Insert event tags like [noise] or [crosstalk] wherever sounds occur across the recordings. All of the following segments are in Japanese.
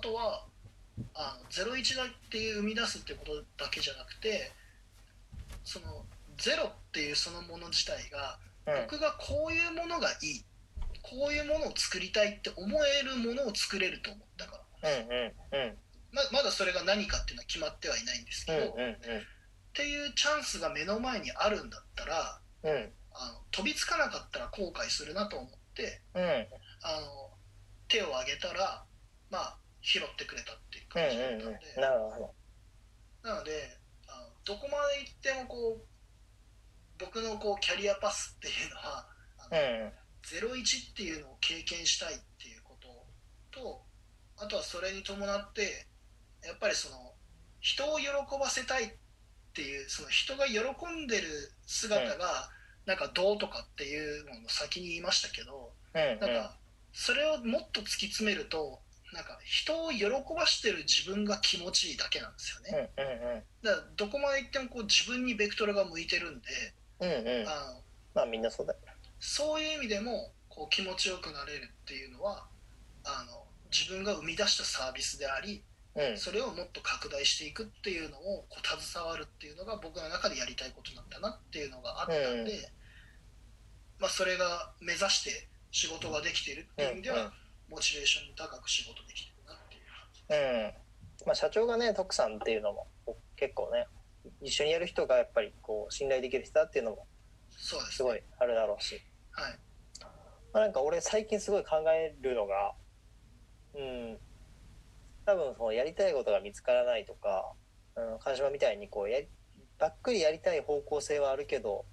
とはあの01だっていう生み出すってことだけじゃなくてそのゼロっていうそのもの自体が、うん。僕がこういうものがいいこういうものを作りたいって思えるものを作れると思ったからうんうんうん。ままだそれが何かっていうのは決まってはいないんですけど、うんうんっていうチャンスが目の前にあるんだったらうんうん。あの飛びつかなかったら後悔するなと思ってうん。あの手を挙げたらまあ拾ってくれたっていううん感じだったうんうんん。で、なるほなのであのどこまで行ってもこう僕のこうキャリアパスっていうのはあどの、うん01っていうのを経験したいっていうこととあとはそれに伴ってやっぱりその人を喜ばせたいっていうその人が喜んでる姿がなんかどうとかっていうのの先に言いましたけどうんうん。なんかそれをもっと突き詰めるとなんか人を喜ばしてる自分が気持ちいいだけなんですよね。うんうんだからどこまで行ってもこう自分にベクトルが向いてるんでうんうん。うんあのまあみんなそうだよそういう意味でもこう気持ちよくなれるっていうのはあの自分が生み出したサービスでありうん。それをもっと拡大していくっていうのをこう携わるっていうのが僕の中でやりたいことなんだなっていうのがあったんで、うんまあ、それが目指して仕事ができているっていう意味では、うんモチベーション高く仕事できてるなっていううん。まあ社長がね徳さんっていうのも結構ね一緒にやる人がやっぱりこう信頼できる人だっていうのもそうですすごいあるだろうし、はい。まあ、なんか俺最近すごい考えるのがうん。多分そのやりたいことが見つからないとか、うん、川島みたいにこうやりばっくりやりたい方向性はあるけど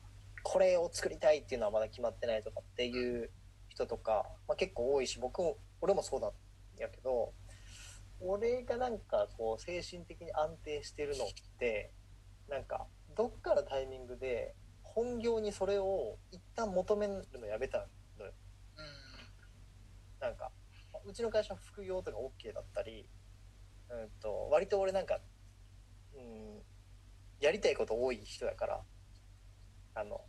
これを作りたいっていうのはまだ決まってないとかっていう人とか、まあ、結構多いし僕も俺もそうなんやけど俺がなんかこう精神的に安定してるのってなんかどっかのタイミングで本業にそれを一旦求めるのやめたのよ。うなんかうちの会社は副業とか OK だったり、うん、と割と俺なんか、うん、やりたいこと多い人だからあの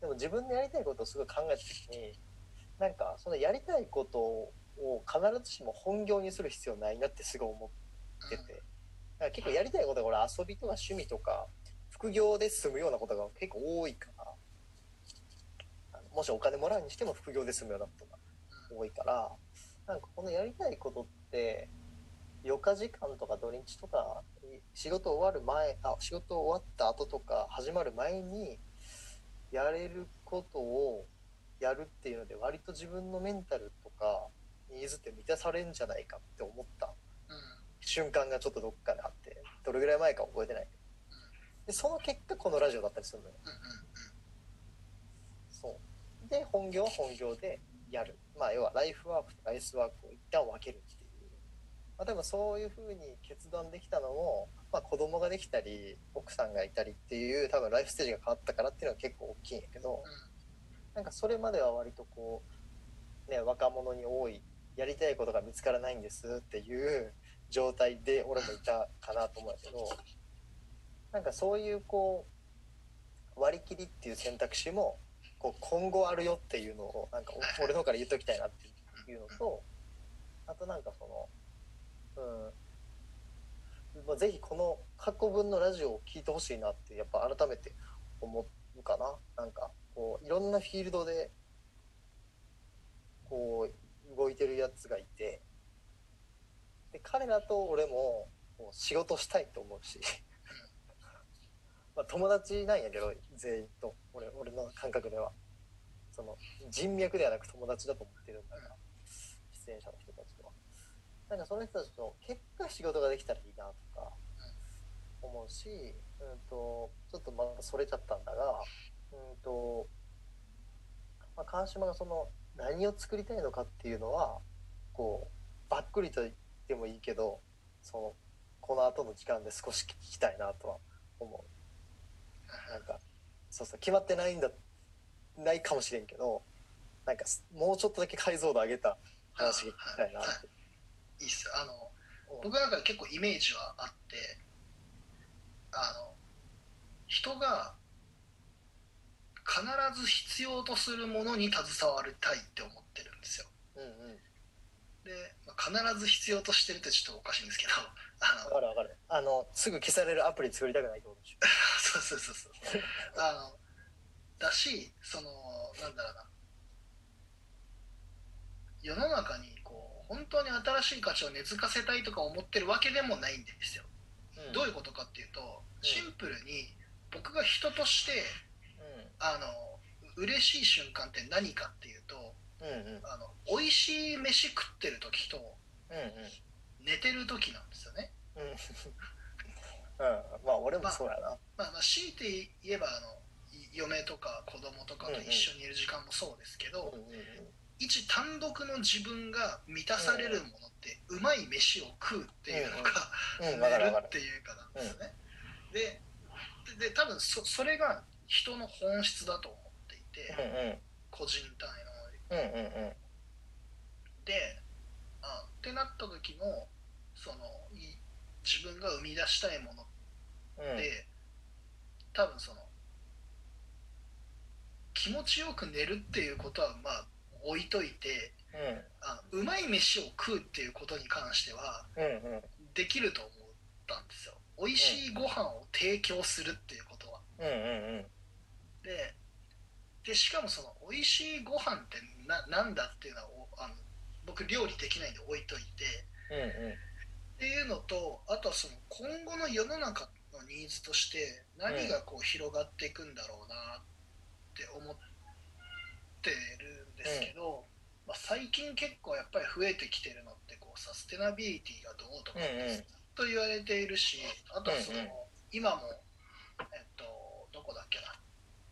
でも自分でやりたいことをすごい考えた時になんかそのやりたいことを必ずしも本業にする必要ないなってすごい思ってて。だから結構やりたいことが俺遊びとか趣味とか副業で済むようなことが結構多いから。もしお金もらうにしても副業で済むようなことが多いからなんかこのやりたいことって余暇時間とか土日とか仕事終わる前あ仕事終わった後とか始まる前にやれることをやるっていうので割と自分のメンタルとかニーズって満たされるんじゃないかって思った瞬間がちょっとどっかであってどれぐらい前か覚えてない。でその結果このラジオだったりするのよ。うんうんそう。で本業は本業でやる。まあ要はライフワークとライスワークを一旦分けるっていう。まあ多分そういうふうに決断できたのも、まあ、子供ができたり奥さんがいたりっていう多分ライフステージが変わったからっていうのは結構大きいんやけどなんかそれまでは割とこうね若者に多いやりたいことが見つからないんですっていう状態で俺もいたかなと思うけどなんかそういうこう割り切りっていう選択肢もこう今後あるよっていうのをなんか俺の方から言っときたいなっていうのとあとなんかそのうんまあぜひこの過去分のラジオを聞いてほしいなってやっぱ改めて思うかな。なんかこういろんなフィールドでこう動いてるやつがいてで彼らと俺もこう仕事したいと思うし。[laughs] まあ友達なんやけど全員と。俺俺の感覚では。その人脈ではなく友達だと思ってるんだから。出演者の人たちとは。なんかその人たちと結果仕事ができたらいいなとか思うし、うん、とちょっとまたそれちゃったんだが、うんとまあ、川島がその何を作りたいのかっていうのはこうばっくりと言ってもいいけどそのこの後の時間で少し聞きたいなとは思う。なんかそうそう決まってないんだないかもしれんけどなんかもうちょっとだけ解像度上げた話聞きたいなっいいっすあの僕の中で結構イメージはあってあの人が必ず必要とするものに携わりたいって思ってるんですよ。うんうんで、まあ必ず必要としてるってちょっとおかしいんですけどあのわかるわかる。あのすぐ消されるアプリ作りたくないってことでしょ。[laughs] そうそうそうそうあのだしそのなんだろうな。世の中にこう本当に新しい価値を根付かせたいとか思ってるわけでもないんですよ、うん。どういうことかっていうとシンプルに僕が人としてあの嬉しい瞬間って何かっていうとうんうん。うんあの美味しい飯食ってる時とうんうん。寝てる時なんですよね。うん。[laughs] うん。まあ俺もそうやな。まあ、まあ強いて言えばあのい嫁とか子供とかと一緒にいる時間もそうですけど、うんうんうん。一単独の自分が満たされるものって、うまい飯を食うっていうのか、うん寝るわか [laughs] るっていうかなんですよね、ででで多分そそれが人の本質だと思っていて、うんうん。個人単位のうんうんうん。であってなった時のそのい自分が生み出したいものうん。で、多分その気持ちよく寝るっていうことはまあ置いといてうん。あのうまい飯を食うっていうことに関してはうんうん。できると思ったんですよ。美味しいご飯を提供するっていうことは。うんうんうんででしかもその美味しいご飯ってななんだっていうのはおあの僕料理できないんで置いといて。うんうん。っていうのとあとはその今後の世の中のニーズとして何がこう広がっていくんだろうなって思ってるんですけど、まあ、最近結構やっぱり増えてきてるのってこうサステナビリティがどうとかうんうん。ずっと言われているしあとはその、うんうん。今もえっとどこだっけな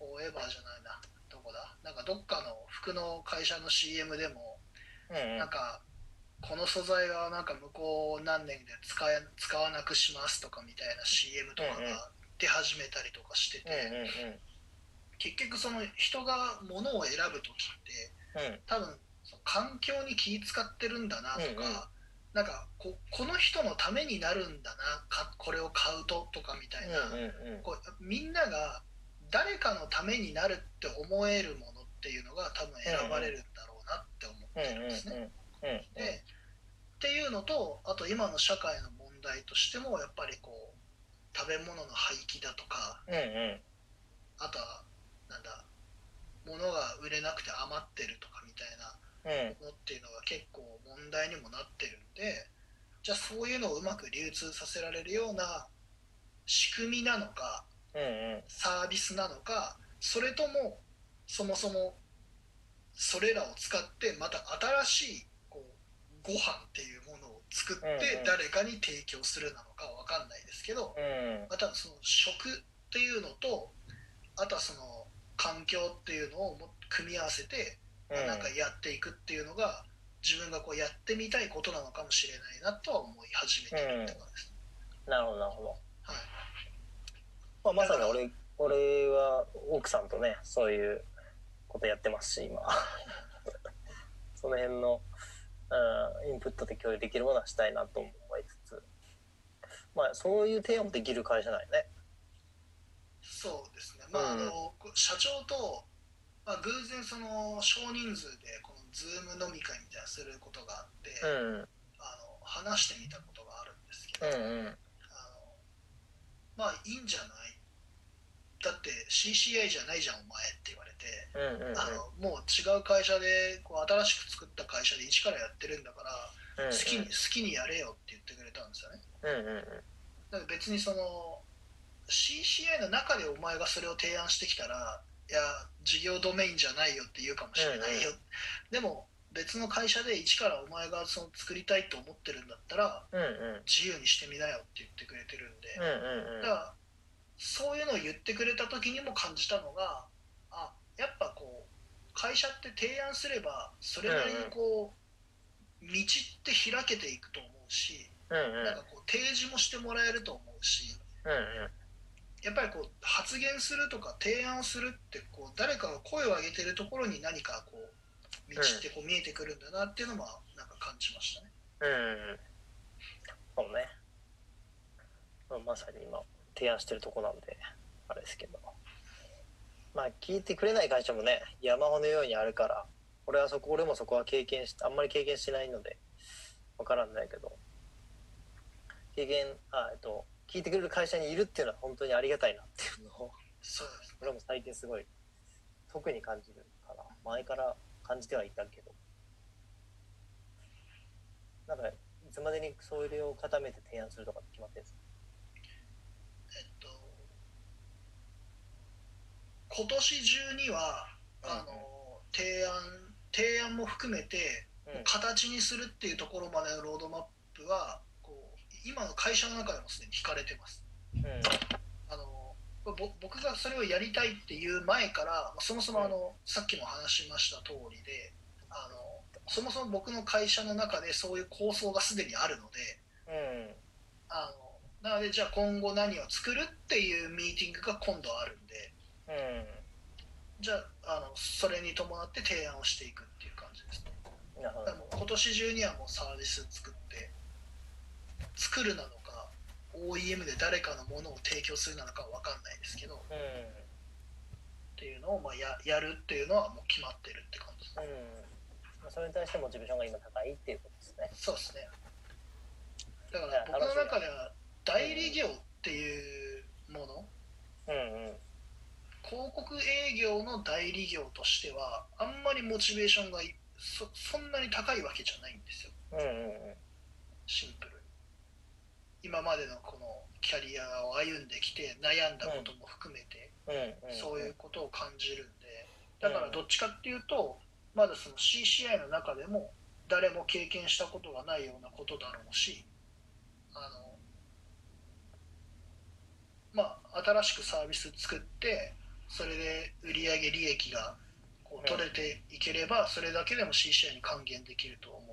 フォーエバーじゃないな。どこだ？なんかどっかの服の会社の CM でもうんうん。なんかこの素材はなんか向こう何年で使え使わなくしますとかみたいな CM とかが出始めたりとかしてて、結局その人が物を選ぶ時ってうん。多分環境に気使ってるんだなとか、うんうん。なんかここの人のためになるんだなかこれを買うととかみたいな、こうみんなが誰かのためになるって思えるものっていうのが多分選ばれるんだろうなって思ってるんですね。でっていうのとあと今の社会の問題としてもやっぱりこう食べ物の廃棄だとかうんうん。あとはなんだ物が売れなくて余ってるとかみたいなうん。のっていうのが結構問題にもなってるんでじゃあそういうのをうまく流通させられるような仕組みなのかサービスなのかそれともそもそもそれらを使ってまた新しいこうご飯っていうものを作って誰かに提供するなのかわかんないですけど、うん。またその食っていうのとあとはその環境っていうのをも組み合わせて、まあなんかやっていくっていうのが自分がこうやってみたいことなのかもしれないなとは思い始めてるって感じです、なるほどなるほど。はいまあ、まさに俺俺は奥さんとねそういうことやってますし今。[laughs] その辺の、うん、インプットで共有できるものはしたいなと思いつつ。まあそういう提案もできる会社なんよね。そうですね、まああの社長と、まあ、偶然その少人数でこの Zoom 飲み会みたいなのすることがあって、うん。あの話してみたことがあるんですけど、うんうんまあいいんじゃない？だって CCI じゃないじゃんお前って言われて、うんうんあのもう違う会社でこう新しく作った会社で一からやってるんだからうん好きに好きにやれよって言ってくれたんですよね。うんうんだから別にその CCI の中でお前がそれを提案してきたらいや事業ドメインじゃないよって言うかもしれないよ、でも別の会社で一からお前がその作りたいと思ってるんだったらうんうん。自由にしてみなよって言ってくれてるんで、うんうんうん。だからそういうのを言ってくれた時にも感じたのがあやっぱこう会社って提案すればそれなりにこう道って開けていくと思うしうんうん。なんかこう提示もしてもらえると思うしうんうん。やっぱりこう発言するとか提案するってこう誰かが声を上げてるところに何かこう道ってこう見えてくるんだなっていうのもなんか感じましたね。うん。そうね、まあ、まさに今提案してるとこなんであれですけど。まあ聞いてくれない会社もね山ほどのようにあるから俺はそこ俺もそこは経験しあんまり経験してないのでわからんないけど。経験あえっと聞いてくれる会社にいるっていうのは本当にありがたいなっていうのをそうです俺も最近すごい特に感じるかな前から感じてはいたけど。なんかいつまでにそれを固めて提案するとかって決まってるんですか？えっと今年中にはあの提案提案も含めてうん。形にするっていうところまでのロードマップはこう今の会社の中でもすでに引かれてます。うん僕がそれをやりたいっていう前からそもそもあの、さっきも話しました通りであのそもそも僕の会社の中でそういう構想がすでにあるのでうん。あのなのでじゃあ今後何を作るっていうミーティングが今度あるんでうん。じゃああのそれに伴って提案をしていくっていう感じですね。だからもう今年中にはもうサービス作って作るなのか OEM で誰かのものを提供するなのかは分かんないですけどうん。っていうのをまあややるっていうのはもう決まってるって感じですうん。まあそれに対してモチベーションが今高いっていうことですね。そうですね。だから僕の中では代理業っていうものうんうん。広告営業の代理業としてはあんまりモチベーションがいそそんなに高いわけじゃないんですよ。うんうん。シンプルに今までのこのキャリアを歩んできて悩んだことも含めて、そういうことを感じるんでだからどっちかっていうとまだその CCI の中でも誰も経験したことがないようなことだろうしあのまあ新しくサービス作ってそれで売上利益がこう取れていければそれだけでも CCI に還元できると思